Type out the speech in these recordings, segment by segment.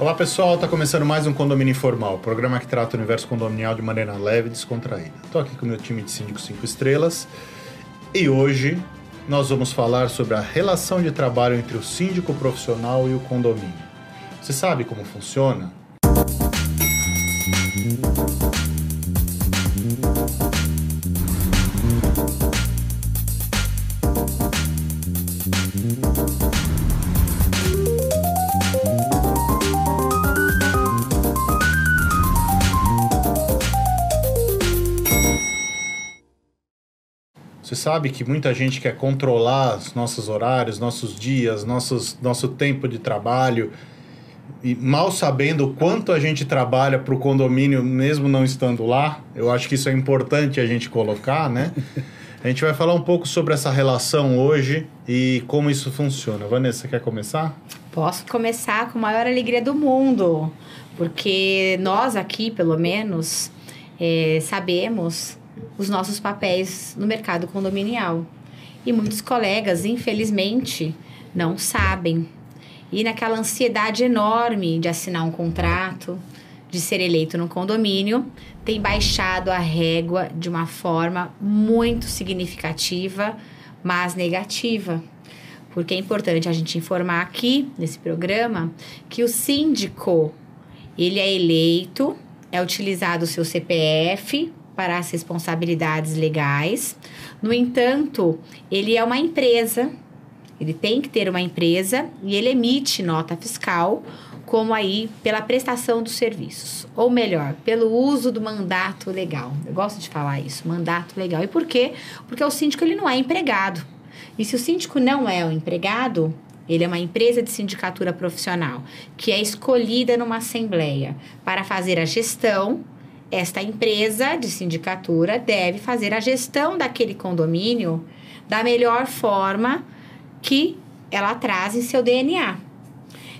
Olá pessoal, está começando mais um Condomínio Informal, programa que trata o universo condominial de maneira leve e descontraída. Estou aqui com o meu time de síndicos 5 estrelas e hoje nós vamos falar sobre a relação de trabalho entre o síndico profissional e o condomínio. Você sabe como funciona? Sabe que muita gente quer controlar os nossos horários, nossos dias, nossos, nosso tempo de trabalho, e mal sabendo o quanto a gente trabalha para o condomínio, mesmo não estando lá. Eu acho que isso é importante a gente colocar, né? A gente vai falar um pouco sobre essa relação hoje e como isso funciona. Vanessa, quer começar? Posso começar com a maior alegria do mundo, porque nós aqui, pelo menos, é, sabemos os nossos papéis no mercado condominial. E muitos colegas, infelizmente, não sabem. E naquela ansiedade enorme de assinar um contrato, de ser eleito no condomínio, tem baixado a régua de uma forma muito significativa, mas negativa. Porque é importante a gente informar aqui nesse programa que o síndico, ele é eleito, é utilizado o seu CPF, para as responsabilidades legais. No entanto, ele é uma empresa, ele tem que ter uma empresa e ele emite nota fiscal como aí pela prestação dos serviços, ou melhor, pelo uso do mandato legal. Eu gosto de falar isso, mandato legal. E por quê? Porque o síndico ele não é empregado. E se o síndico não é o empregado, ele é uma empresa de sindicatura profissional que é escolhida numa assembleia para fazer a gestão esta empresa de sindicatura deve fazer a gestão daquele condomínio da melhor forma que ela traz em seu DNA.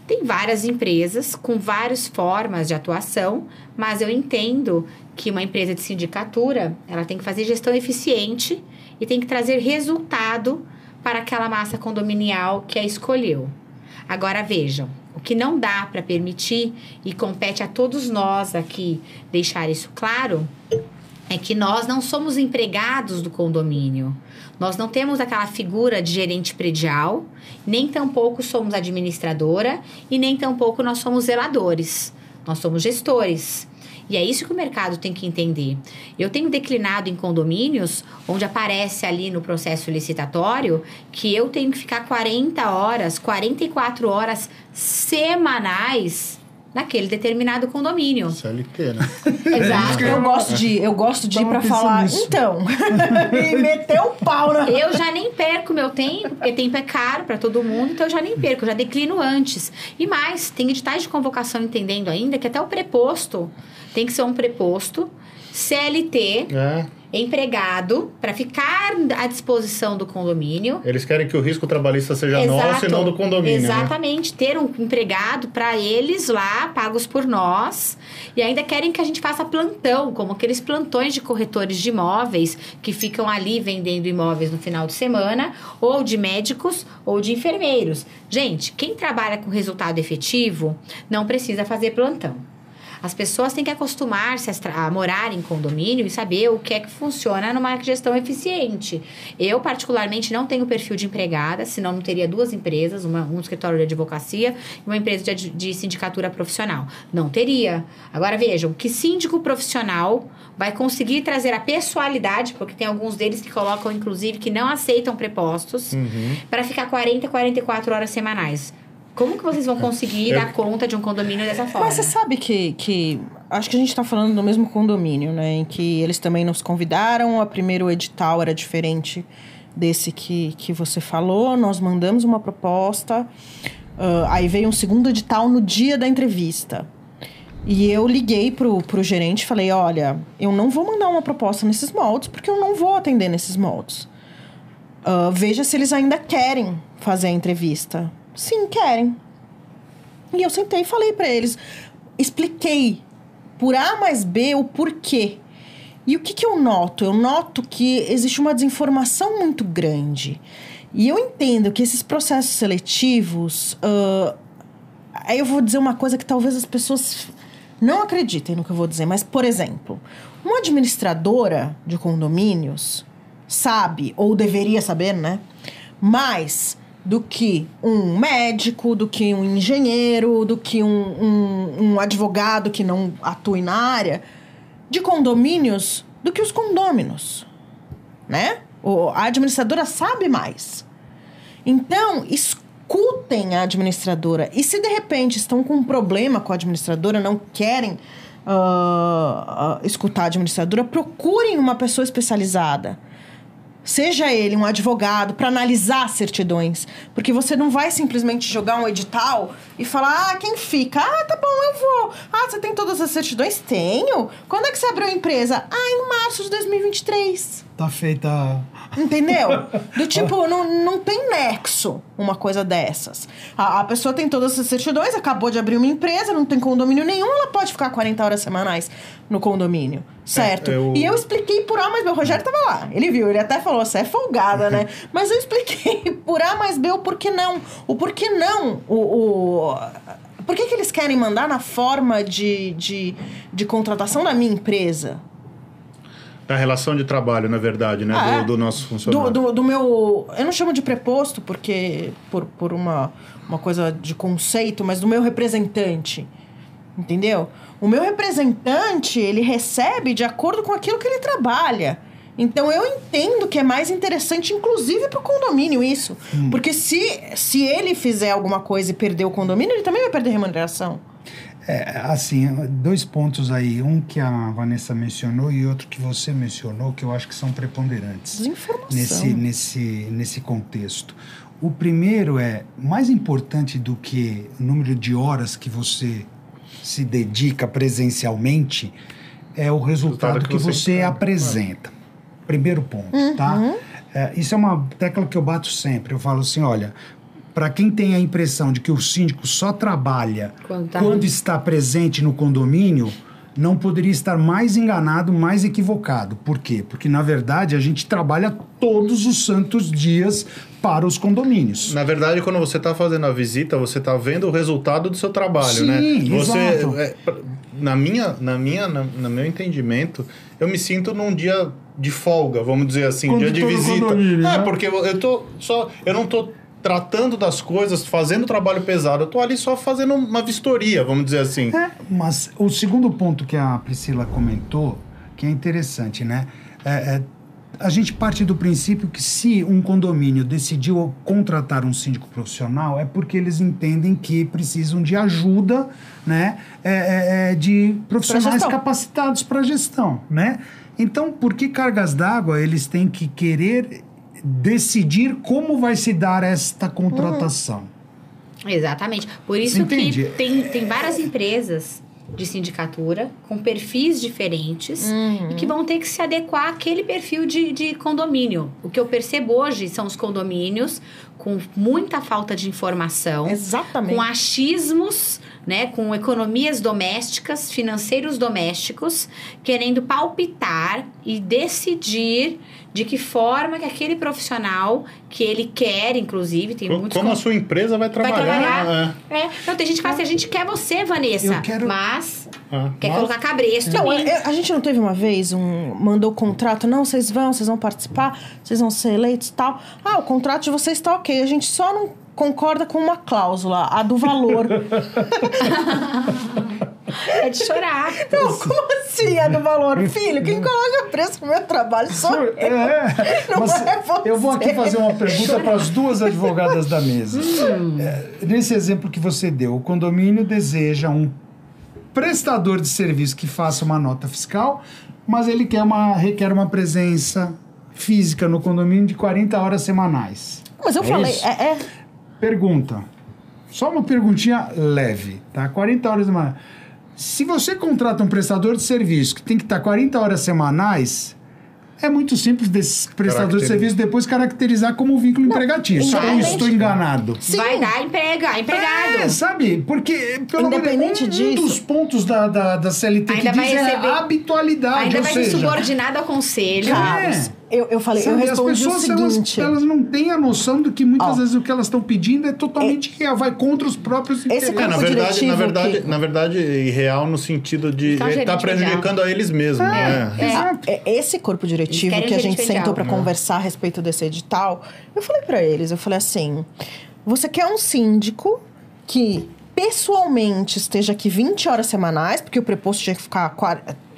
Tem várias empresas com várias formas de atuação, mas eu entendo que uma empresa de sindicatura, ela tem que fazer gestão eficiente e tem que trazer resultado para aquela massa condominial que a escolheu. Agora vejam, o que não dá para permitir e compete a todos nós aqui deixar isso claro é que nós não somos empregados do condomínio. Nós não temos aquela figura de gerente predial, nem tampouco somos administradora e nem tampouco nós somos zeladores. Nós somos gestores. E é isso que o mercado tem que entender. Eu tenho declinado em condomínios onde aparece ali no processo licitatório que eu tenho que ficar 40 horas, 44 horas semanais naquele determinado condomínio. CLT, né? Exato. Eu gosto de, eu gosto de ir pra falar, nisso. então, e meter o pau na... Eu já nem perco meu tempo, porque tempo é caro para todo mundo, então eu já nem perco, eu já declino antes. E mais, tem editais de convocação entendendo ainda que até o preposto tem que ser um preposto CLT. É. Empregado para ficar à disposição do condomínio. Eles querem que o risco trabalhista seja nosso e não do condomínio. Né? Exatamente. Né? Ter um empregado para eles lá, pagos por nós. E ainda querem que a gente faça plantão, como aqueles plantões de corretores de imóveis que ficam ali vendendo imóveis no final de semana, ou de médicos ou de enfermeiros. Gente, quem trabalha com resultado efetivo não precisa fazer plantão. As pessoas têm que acostumar-se a, a, morar em condomínio e saber o que é que funciona numa gestão eficiente. Eu, particularmente, não tenho perfil de empregada, senão não teria duas empresas, uma, um escritório de advocacia e uma empresa de, de sindicatura profissional. Não teria. Agora vejam, que síndico profissional vai conseguir trazer a pessoalidade, porque tem alguns deles que colocam, inclusive, que não aceitam prepostos, uhum. para ficar 40, 44 horas semanais. Como que vocês vão conseguir dar conta de um condomínio dessa forma? Mas você sabe que, que acho que a gente está falando do mesmo condomínio, né? Em que eles também nos convidaram, o primeiro edital era diferente desse que, que você falou. Nós mandamos uma proposta, uh, aí veio um segundo edital no dia da entrevista. E eu liguei pro, pro gerente e falei: olha, eu não vou mandar uma proposta nesses moldes, porque eu não vou atender nesses moldes. Uh, veja se eles ainda querem fazer a entrevista. Sim, querem. E eu sentei e falei para eles, expliquei por A mais B o porquê. E o que, que eu noto? Eu noto que existe uma desinformação muito grande. E eu entendo que esses processos seletivos, uh, aí eu vou dizer uma coisa que talvez as pessoas não acreditem no que eu vou dizer, mas, por exemplo, uma administradora de condomínios sabe, ou deveria saber, né? Mais do que um médico, do que um engenheiro, do que um, um, um advogado que não atue na área de condomínios do que os condôminos, né? O, a administradora sabe mais. Então, escutem a administradora. E se de repente estão com um problema com a administradora, não querem uh, uh, escutar a administradora, procurem uma pessoa especializada Seja ele um advogado para analisar certidões. Porque você não vai simplesmente jogar um edital e falar: ah, quem fica? Ah, tá bom, eu vou. Ah, você tem todas as certidões? Tenho. Quando é que você abriu a empresa? Ah, em março de 2023. Tá feita. Entendeu? Do tipo, não, não tem nexo uma coisa dessas. A, a pessoa tem todas as certidões, acabou de abrir uma empresa, não tem condomínio nenhum, ela pode ficar 40 horas semanais no condomínio. Certo? É, eu... E eu expliquei por A mais B. O Rogério tava lá. Ele viu, ele até falou: você é folgada, né? Mas eu expliquei por A mais B o porquê não. O porquê não. O. o... Por que, que eles querem mandar na forma de, de, de contratação da minha empresa? Da relação de trabalho, na verdade, né? Ah, do, é. do, nosso funcionário. Do, do, do, meu. Eu não chamo de preposto, porque. Por, por uma, uma coisa de conceito, mas do meu representante. Entendeu? O meu representante, ele recebe de acordo com aquilo que ele trabalha. Então eu entendo que é mais interessante, inclusive para o condomínio, isso. Hum. Porque se, se ele fizer alguma coisa e perder o condomínio, ele também vai perder remuneração. É, assim, dois pontos aí. Um que a Vanessa mencionou e outro que você mencionou, que eu acho que são preponderantes nesse, nesse, nesse contexto. O primeiro é, mais importante do que o número de horas que você se dedica presencialmente, é o resultado, que, que, você, você apresenta. Primeiro ponto, tá? uhum. tá? É, isso é uma tecla que eu bato sempre. Eu falo assim, olha, para quem tem a impressão de que o síndico só trabalha quando, tá quando está presente no condomínio, não poderia estar mais enganado, mais equivocado. Por quê? Porque, na verdade, a gente trabalha todos os santos dias para os condomínios. Na verdade, quando você está fazendo a visita, você está vendo o resultado do seu trabalho, Sim, né? Você, é, na minha, na minha, na, no meu entendimento, eu me sinto num dia de folga, vamos dizer assim, quando dia de visita. É, né? porque eu tô só, eu não tô tratando das coisas, fazendo trabalho pesado. Eu tô ali só fazendo uma vistoria, vamos dizer assim. É, mas o segundo ponto que a Priscila comentou, que é interessante, né? É, é, a gente parte do princípio que se um condomínio decidiu contratar um síndico profissional é porque eles entendem que precisam de ajuda, né? É, é, é de profissionais capacitados para gestão, né? Então, por que cargas d'água eles têm que querer decidir como vai se dar esta contratação. Uhum. Exatamente. Por isso que tem, tem várias empresas de sindicatura com perfis diferentes uhum. e que vão ter que se adequar àquele perfil de, de condomínio. O que eu percebo hoje são os condomínios com muita falta de informação, Exatamente. com achismos, né, com economias domésticas, financeiros domésticos, querendo palpitar e decidir de que forma que aquele profissional que ele quer, inclusive, tem como, muitos... Como a sua empresa vai trabalhar. Vai trabalhar. É. é. Então, tem gente que fala assim, a gente quer você, Vanessa, quero... mas ah, quer mas... colocar cabresto não, é, A gente não teve uma vez um... Mandou contrato, não, vocês vão, vocês vão participar, vocês vão ser eleitos e tal. Ah, o contrato de vocês está ok, a gente só não concorda com uma cláusula, a do valor. É de chorar. Não, como assim é do valor? Filho, quem coloca preço no meu trabalho sou eu. É, não mas é você. Eu vou aqui fazer uma pergunta para as duas advogadas da mesa. Hum. É, nesse exemplo que você deu, o condomínio deseja um prestador de serviço que faça uma nota fiscal, mas ele quer uma, requer uma presença física no condomínio de 40 horas semanais. Mas eu é falei, é, é, Pergunta. Só uma perguntinha leve, tá? 40 horas semanais. Se você contrata um prestador de serviço que tem que estar 40 horas semanais, é muito simples desse prestador de serviço depois caracterizar como vínculo não, empregatício. Ou estou enganado? Sim. Vai dar emprega, empregado. É, sabe? Porque, pelo Independente um, disso, dos pontos da, da, da CLT que diz é a habitualidade. Ainda vai ser subordinado ao conselho. É. Eu, eu falei, eu Sabe, as respondi o pessoas elas, seguinte. elas não têm a noção de que muitas Ó. vezes o que elas estão pedindo é totalmente real, vai contra os próprios interesses. É, na corpo verdade, diretivo na verdade, que- na verdade, irreal no sentido de estar gerente prejudicando a eles mesmos, né? Exato. É, Esse corpo diretivo que a gente sentou para conversar a respeito desse edital, eu falei para eles, eu falei assim: você quer um síndico que pessoalmente esteja aqui 20 horas semanais, porque o preposto tinha que ficar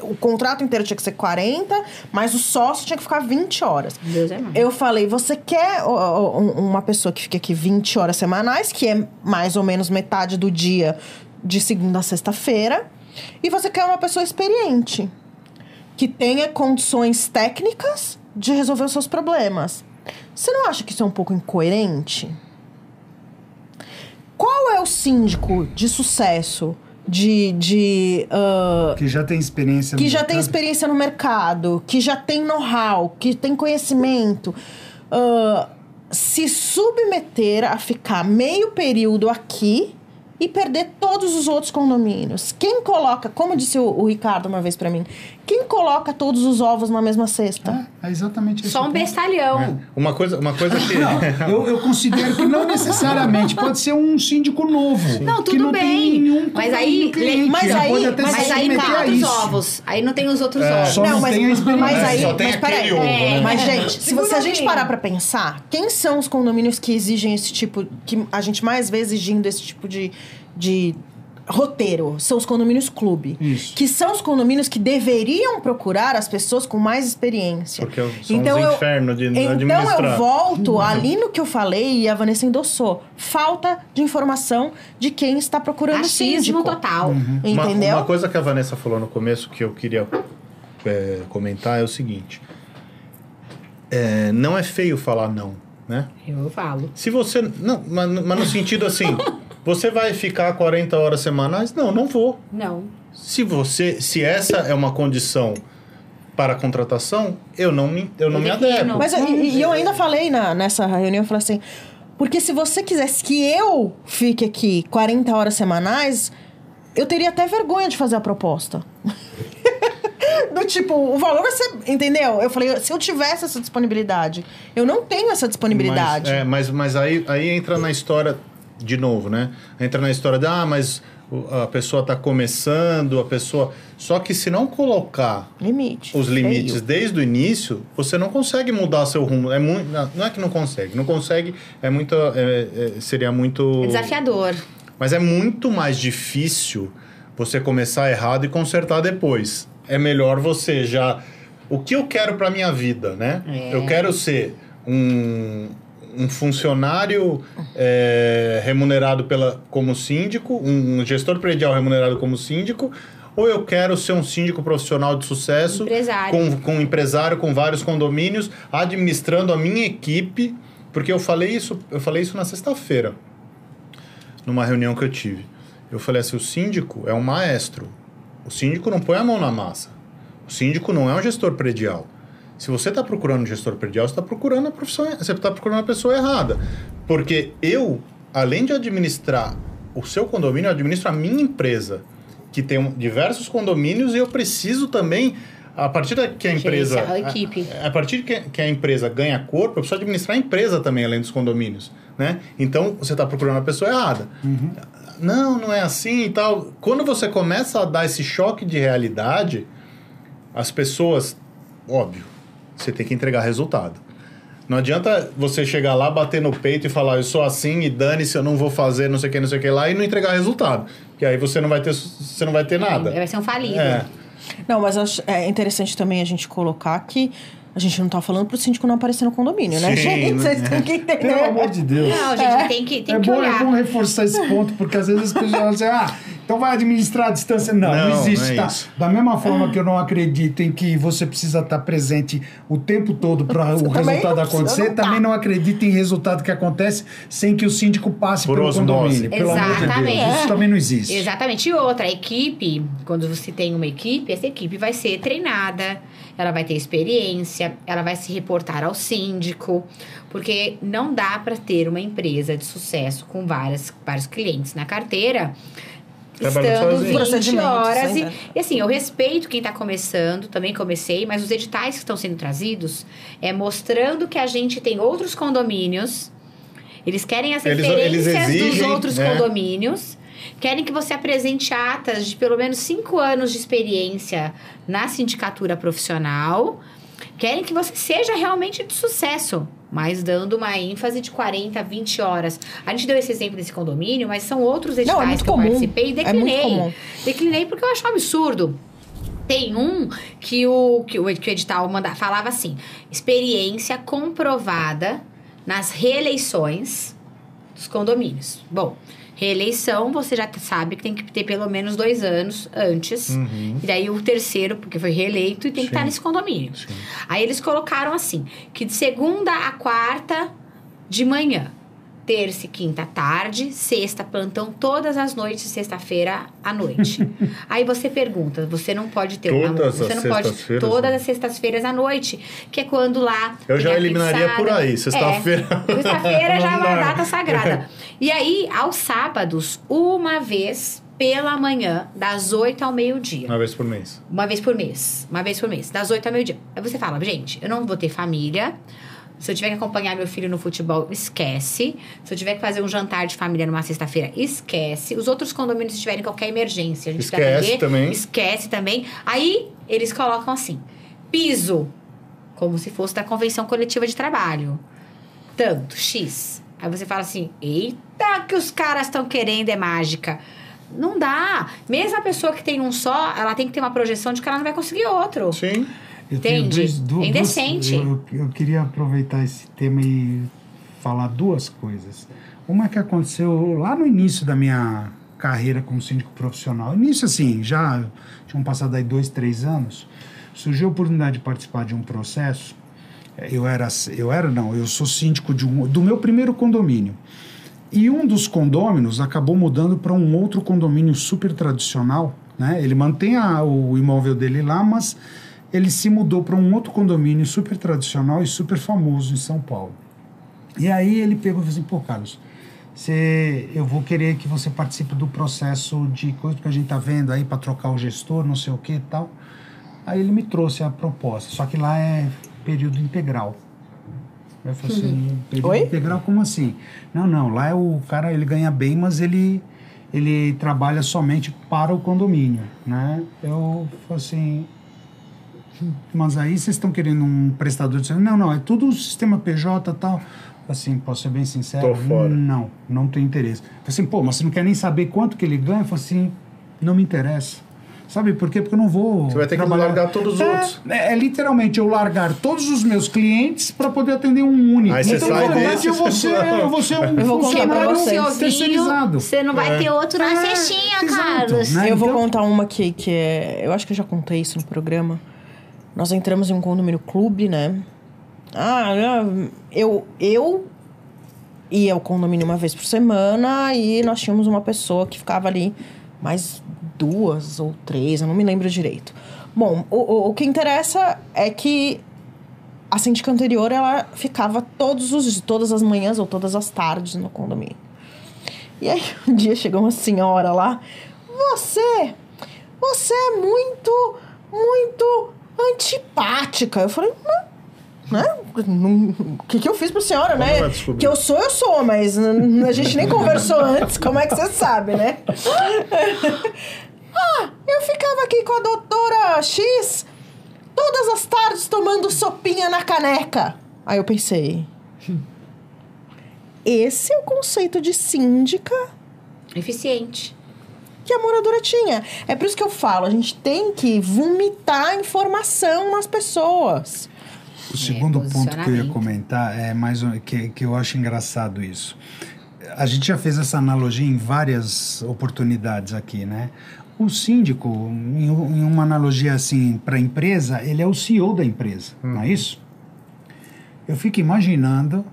o contrato inteiro tinha que ser 40, mas o sócio tinha que ficar 20 horas. Deus é mais. Eu falei, você quer um- uma pessoa que fique aqui 20 horas semanais, que é mais ou menos metade do dia de segunda a sexta-feira, e você quer uma pessoa experiente, que tenha condições técnicas de resolver os seus problemas. Você não acha que isso é um pouco incoerente? Qual é o síndico de sucesso de, de ah, Que já tem experiência que no já tem mercado. experiência no mercado, que já tem know-how, que tem conhecimento, ah, se submeter a ficar meio período aqui e perder todos os outros condomínios. Quem coloca, como disse o, o Ricardo uma vez pra mim, quem coloca todos os ovos na mesma cesta? É, é exatamente esse Só um bestalhão. Uma coisa, uma coisa que Não, eu, eu considero que não necessariamente pode ser um síndico novo. Não, que tudo não bem. Tem nenhum Mas aí- cliente, mas aí- pode até mas se Mas aí tá isso. ovos. Aí não tem os outros É, ovos. só não tem a experiência. mas aí, Só tem mas peraí. ovo, né? Mas, gente, se, você, a gente parar pra pensar, quem são os condomínios que exigem esse tipo. que a gente mais vê exigindo esse tipo de. de roteiro? São os condomínios clube. Isso. Que são os condomínios que deveriam procurar as pessoas com mais experiência. Porque são os infernos de Então administrar. eu volto ali no que eu falei e a Vanessa endossou. Falta de informação de quem está procurando Achismo síndico. total. Uma- Entendeu? Uma, coisa que a Vanessa falou no começo que eu queria é, comentar é o seguinte: É, não é feio falar não, né? Eu falo. Se você. Não, mas, mas no sentido assim, você vai ficar 40 horas semanais? Não, não vou. Não. Se você. Se essa é uma condição para a contratação, eu não me, eu não Eu me adequo. Mas e, e eu ainda falei na, nessa reunião, eu falei assim, porque se você quisesse que eu fique aqui 40 horas semanais, eu teria até vergonha de fazer a proposta. Do tipo, o valor vai ser. Entendeu? Eu falei, se eu tivesse essa disponibilidade. Eu não tenho essa disponibilidade. Mas, é, mas, mas aí, aí entra na história, de novo, né? Entra na história de, ah, mas a pessoa está começando, a pessoa. Só que se não colocar Limite. os limites Feio. desde o início, você não consegue mudar seu rumo. É muito, não é que não consegue, não consegue, é muito, é- é- seria muito. É desafiador. Mas é muito mais difícil você começar errado e consertar depois. É melhor você já. O que eu quero para minha vida, né? É. Eu quero ser um, um funcionário é, remunerado pela, como síndico, um gestor predial remunerado como síndico, ou eu quero ser um síndico profissional de sucesso, Empresário. com, com um empresário com vários condomínios, administrando a minha equipe, porque eu falei isso, eu falei isso na sexta-feira numa reunião que eu tive. Eu falei assim: o síndico é um maestro. O síndico não põe a mão na massa. O síndico não é um gestor predial. Se você está procurando um gestor predial, você está procurando a profissão, você está procurando a pessoa errada. Porque eu, além de administrar o seu condomínio, eu administro a minha empresa, que tem diversos condomínios, e eu preciso também, a partir da que a empresa. A equipe. A, a partir que, que a empresa ganha corpo, eu preciso administrar a empresa também, além dos condomínios. Né? Então, você está procurando a pessoa errada. Não, não é assim e tal. Quando você começa a dar esse choque de realidade, as pessoas, óbvio, você tem que entregar resultado. Não adianta você chegar lá, bater no peito e falar, eu sou assim e dane-se, eu não vou fazer não sei o que, não sei o que lá, e não entregar resultado. Porque aí você não vai ter, você não vai ter nada. Vai ser um falido. É. Não, mas acho- é interessante também a gente colocar que a gente não tá falando pro síndico não aparecer no condomínio, né, Sim, gente? Vocês né? têm que entender. Pelo amor de Deus. Não, gente, tem que, tem é, que bom, olhar. é bom reforçar esse ponto, porque às vezes as pessoas dizem, ah, então vai administrar a distância. Não, não, Não, existe, não é tá? isso. Da mesma forma que eu não acredito em que você precisa estar presente o tempo todo para o resultado não acontecer, não tá. também não acredito em resultado que acontece sem que o síndico passe Por pelo osmose. condomínio. Pelo amor de Deus, Exatamente. isso também não existe. Exatamente. E outra, a equipe, quando você tem uma equipe, essa equipe vai ser treinada, ela vai ter experiência, ela vai se reportar ao síndico, porque não dá para ter uma empresa de sucesso com várias, vários clientes na carteira Trabalhando estando sozinho. 20 Procedimentos, horas. E, né? e assim, eu respeito quem está começando, também comecei, mas os editais que estão sendo trazidos é mostrando que a gente tem outros condomínios. Eles querem as Eles- referências eles dos exigem, outros né? condomínios. Querem que você apresente atas de pelo menos cinco anos de experiência na sindicatura profissional. Querem que você seja realmente de sucesso, mas dando uma ênfase de 40, 20 horas. A gente deu esse exemplo desse condomínio, mas são outros editais Não, é que eu comum. participei e É declinei. comum. declinei porque eu acho um absurdo. Tem um que o, que o, que o edital manda, falava assim: experiência comprovada nas reeleições dos condomínios. Bom, reeleição você já sabe que tem que ter pelo menos dois anos antes. Uhum. E daí o terceiro, porque foi reeleito, e tem que Sim. estar nesse condomínio. Sim. Aí eles colocaram assim: que de segunda a quarta de manhã, terça e quinta tarde, sexta plantão todas as noites, sexta-feira à noite. Aí você pergunta, você não pode ter uma, Todas você as não pode sextas-feiras, todas né? as sextas-feiras à noite, que é quando lá Eu já eliminaria pizzada. por aí, sexta-feira. É, sexta-feira já é uma data sagrada. E aí, aos sábados, uma vez pela manhã, das 8 ao meio-dia. Uma vez por mês. Uma vez por mês. Uma vez por mês. Das 8 ao meio-dia. Aí você fala, gente, eu não vou ter família. Se eu tiver que acompanhar meu filho no futebol, esquece. Se eu tiver que fazer um jantar de família numa sexta-feira, esquece. Os outros condomínios, se tiverem qualquer emergência, a gente Esquece atender, também. Esquece também. Aí, eles colocam assim, piso. Como se fosse da convenção coletiva de trabalho. Tanto, X. Aí você fala assim, eita, que os caras estão querendo é mágica. Não dá. Mesmo a pessoa que tem um só, ela tem que ter uma projeção de que ela não vai conseguir outro. Sim. Eu Entende? dois- É duas- indecente. eu, eu queria aproveitar esse tema e falar duas coisas. Uma que aconteceu lá no início da minha carreira como síndico profissional. Início, assim, já tinham passado aí dois, três anos. Surgiu a oportunidade de participar de um processo. Eu era, eu era não, eu sou síndico de um, do meu primeiro condomínio. E um dos condôminos acabou mudando para um outro condomínio super tradicional. Né? Ele mantém a- o imóvel dele lá, mas ele se mudou para um outro condomínio super tradicional e super famoso em São Paulo. E aí ele pegou e falou assim: pô, Carlos, você, eu vou querer que você participe do processo de coisa que a gente tá vendo aí para trocar o gestor, não sei o que e tal. Aí ele me trouxe a proposta, só que lá é período integral. Eu falei assim, período Oi? integral como assim? Não, não, lá é o cara, ele ganha bem, mas ele ele trabalha somente para o condomínio, né? Eu falei assim, mas aí vocês estão querendo um prestador de serviço? Não, não, é tudo o sistema PJ e tal. Assim, posso ser bem sincero? Tô fora. Não, não tenho interesse. Falei assim, pô, mas você não quer nem saber quanto que ele ganha? Eu falei assim, não me interessa. Sabe por quê? Porque eu não vou. Você vai ter que trabalhar- largar todos os É, outros. É, é literalmente eu largar todos os meus clientes para poder atender um único. Aí você então, sai na verdade, desse, eu vou você- ser, eu vou ser um Eu vou funcionário terceirizado. você não vai ter outro na É, cestinha, Carlos. né? eu vou Então- contar uma aqui que é. Eu acho que eu já contei isso no programa. Nós entramos em um condomínio clube, né? Ah, eu, eu ia ao condomínio uma vez por semana e nós tínhamos uma pessoa que ficava ali mais duas ou três, eu não me lembro direito. Bom, o, o, o que interessa é que a síndica anterior ela ficava todos os, todas as manhãs ou todas as tardes no condomínio. E aí um dia chegou uma senhora lá, você, você é muito, muito antipática. Eu falei, não, né? O que, que eu fiz pra senhora, Como né? Que eu sou, eu sou, mas a gente nem conversou antes, como é que você sabe, né? ah, eu ficava aqui com a doutora X todas as tardes tomando sopinha na caneca. Aí eu pensei, esse é o conceito de síndica Eficiente. Que a moradora tinha. É por isso que eu falo, a gente tem que vomitar informação nas pessoas. O segundo ponto que eu ia comentar é mais um, que, que eu acho engraçado isso. A gente já fez essa analogia em várias oportunidades aqui, né? O síndico, em, em uma analogia assim para a empresa, ele é o CEO da empresa, não é isso? Eu fico imaginando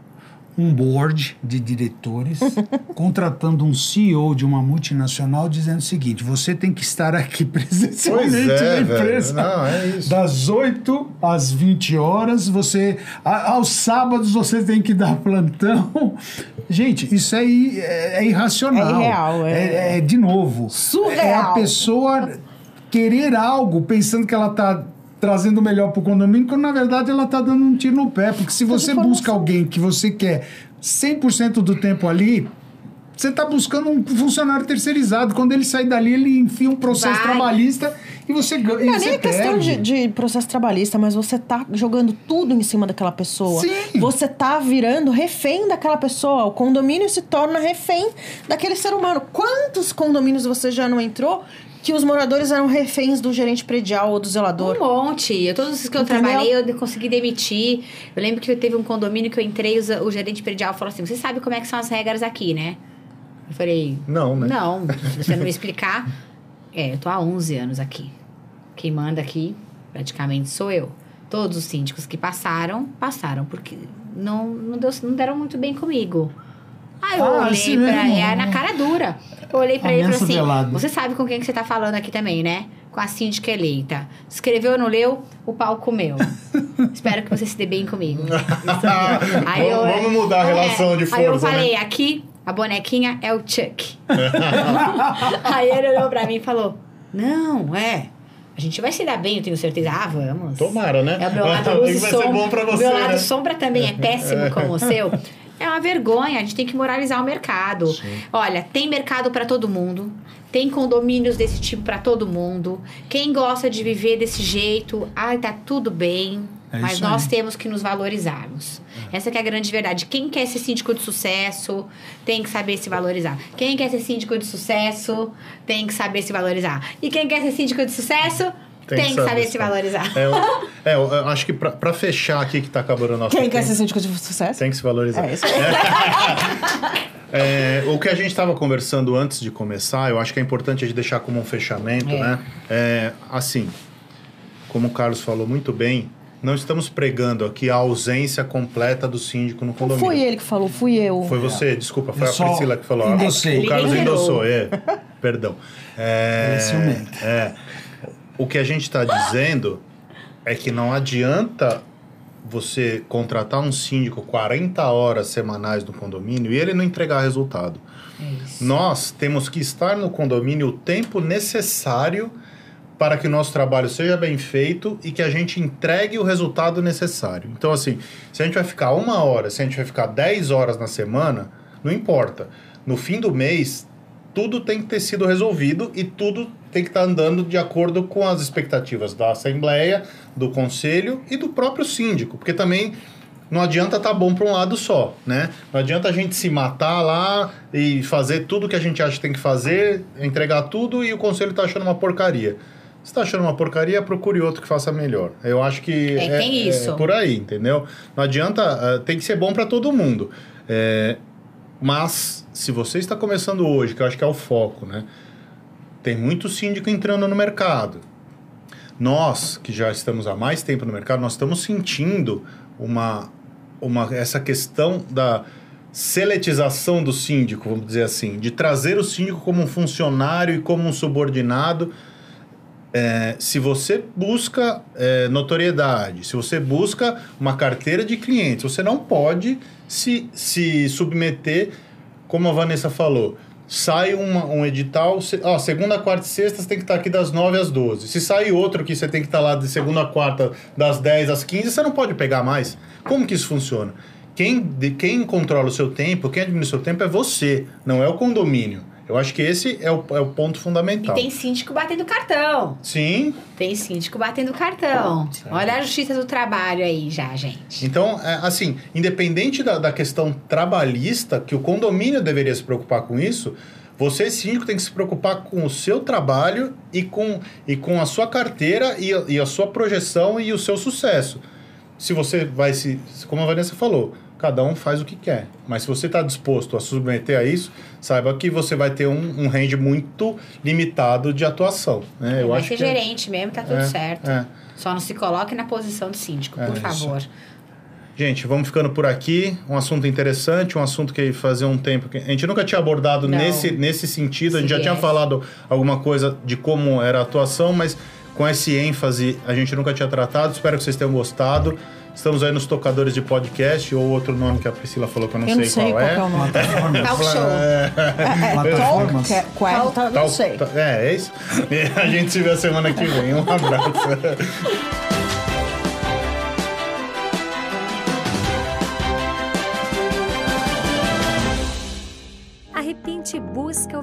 um board de diretores contratando um CEO de uma multinacional dizendo o seguinte: você tem que estar aqui presencialmente é, na empresa. Não, é isso. Das 8 às 20 horas, você. a- aos sábados você tem que dar plantão. Gente, isso é, i- é, é irracional. É irreal, é- é, é, de novo. Surreal. É a pessoa querer algo pensando que ela está trazendo o melhor para o condomínio, quando na verdade ela está dando um tiro no pé. Porque se você busca alguém que você quer 100% do tempo ali, você está buscando um funcionário terceirizado. Quando ele sair dali, ele enfia um processo Vai. trabalhista e você ganha. Não é nem questão de, de processo trabalhista, mas você tá jogando tudo em cima daquela pessoa. Sim. Você tá virando refém daquela pessoa. O condomínio se torna refém daquele ser humano. Quantos condomínios você já não entrou que os moradores eram reféns do gerente predial ou do zelador? Um monte. Eu, todos os que eu Entendeu? trabalhei, eu consegui demitir. Eu lembro que eu teve um condomínio que eu entrei, os- o gerente predial falou assim: Você sabe como é que são as regras aqui, né? Eu falei: Não, né? Não, se você não me explicar. É, eu tô há 11 anos aqui. Quem manda aqui, praticamente, sou eu. Todos os síndicos que passaram, passaram, porque não, não, deu, não deram muito bem comigo. Aí eu Ah, olhei assim pra. É, na cara dura. Eu olhei pra ele e falei assim: velada. Você sabe com quem que você tá falando aqui também, né? Com a síndica eleita. Escreveu ou não leu, o pau comeu. Espero que você se dê bem comigo. Aí eu- vamos, vamos mudar a É, relação de força. Aí eu falei, né? aqui, a bonequinha é o Chuck. aí ele olhou pra mim e falou, não, é... A gente vai se dar bem, eu tenho certeza. Ah, vamos. Tomara, né? É o meu lado luz e Vai ser sombra. bom pra o você, meu lado né? sombra também é péssimo como o seu. É uma vergonha, a gente tem que moralizar o mercado. Olha, tem mercado pra todo mundo. Tem condomínios desse tipo pra todo mundo. Quem gosta de viver desse jeito, ai, tá tudo bem. É mas nós aí. temos que nos valorizarmos. Essa que é a grande verdade. Quem quer ser síndico de sucesso tem que saber se valorizar. Quem quer ser síndico de sucesso tem que saber se valorizar. E quem quer ser síndico de sucesso tem, que saber se valorizar. É, eu, é, eu- acho que pra, pra fechar aqui que tá acabando o nosso Quem quer ser síndico de sucesso? tem que se valorizar. É isso. É, o que a gente estava conversando antes de começar, eu acho que é importante a gente deixar como um fechamento, É. né? É, assim, como o Carlos falou muito bem, não estamos pregando aqui a ausência completa do síndico no condomínio. foi ele que falou, fui eu. Foi você, desculpa, foi Eu a só Priscila que falou. endossei. O Carlos endossou, é. Perdão. É, é é. O que a gente está dizendo é que não adianta você contratar um síndico 40 horas semanais no condomínio e ele não entregar resultado. Nós temos que estar no condomínio o tempo necessário para que o nosso trabalho seja bem feito e que a gente entregue o resultado necessário. Então, assim, se a gente vai ficar uma hora, se a gente vai ficar 10 horas na semana, não importa. No fim do mês, tudo tem que ter sido resolvido e tudo tem que estar andando de acordo com as expectativas da Assembleia, do Conselho e do próprio síndico. Porque também não adianta estar bom para um lado só, né? Não adianta a gente se matar lá e fazer tudo que a gente acha que tem que fazer, entregar tudo e o Conselho está achando uma porcaria. Se está achando uma porcaria, procure outro que faça melhor. Eu acho que É, tem isso. por aí, entendeu? Não adianta, ah, tem que ser bom para todo mundo. É, mas se você está começando hoje, que eu acho que é o foco, né? Tem muito síndico entrando no mercado. Nós, que já estamos há mais tempo no mercado, nós estamos sentindo uma, uma essa questão da seletização do síndico, vamos dizer assim, de trazer o síndico como um funcionário e como um subordinado. É, se você busca é, notoriedade, se você busca uma carteira de clientes, você não pode se, se submeter, como a Vanessa falou. Sai uma- um edital, se- ó, segunda, quarta e sexta você tem que estar aqui das 9 às 12. Se sair outro que você tem que estar lá de segunda quarta, das 10 às 15, você não pode pegar mais. Como que isso funciona? Quem, de, quem controla o seu tempo, quem administra o seu tempo é você, não é o condomínio. Eu acho que esse é o, é o ponto E fundamental. tem síndico batendo cartão. Sim, Tem síndico batendo cartão. Olha a justiça do trabalho aí já, gente. Então, é, assim, independente da, da questão trabalhista, que o condomínio deveria se preocupar com isso, você, síndico, tem que se preocupar com o seu trabalho e com, e com a sua carteira e, e a sua projeção e o seu sucesso. Se você vai se. Como a Vanessa falou, cada um faz o que quer. Mas se você está disposto a submeter a isso, saiba que você vai ter um, um range muito limitado de atuação. Né? Eu Vai acho ser que é- gerente mesmo, tá tudo é, certo. é. Só não se coloque na posição de síndico, É, por isso. favor. Gente, vamos ficando por aqui. Um assunto interessante, um assunto que fazia um tempo que a gente nunca tinha abordado Não. nesse, nesse sentido. A gente Esse já tinha falado alguma coisa de como era a atuação, mas com esse ênfase a gente nunca tinha tratado. Espero que vocês tenham gostado. Estamos aí nos tocadores de podcast ou outro nome que a Priscila falou que eu não, Eu não sei qual, é. é o nome. Plataformas. Talk show. É, é, Plataformas. talk, que é- qual é? Tá, não Tal- sei. É, é isso. E a gente se vê a semana que vem. Um abraço.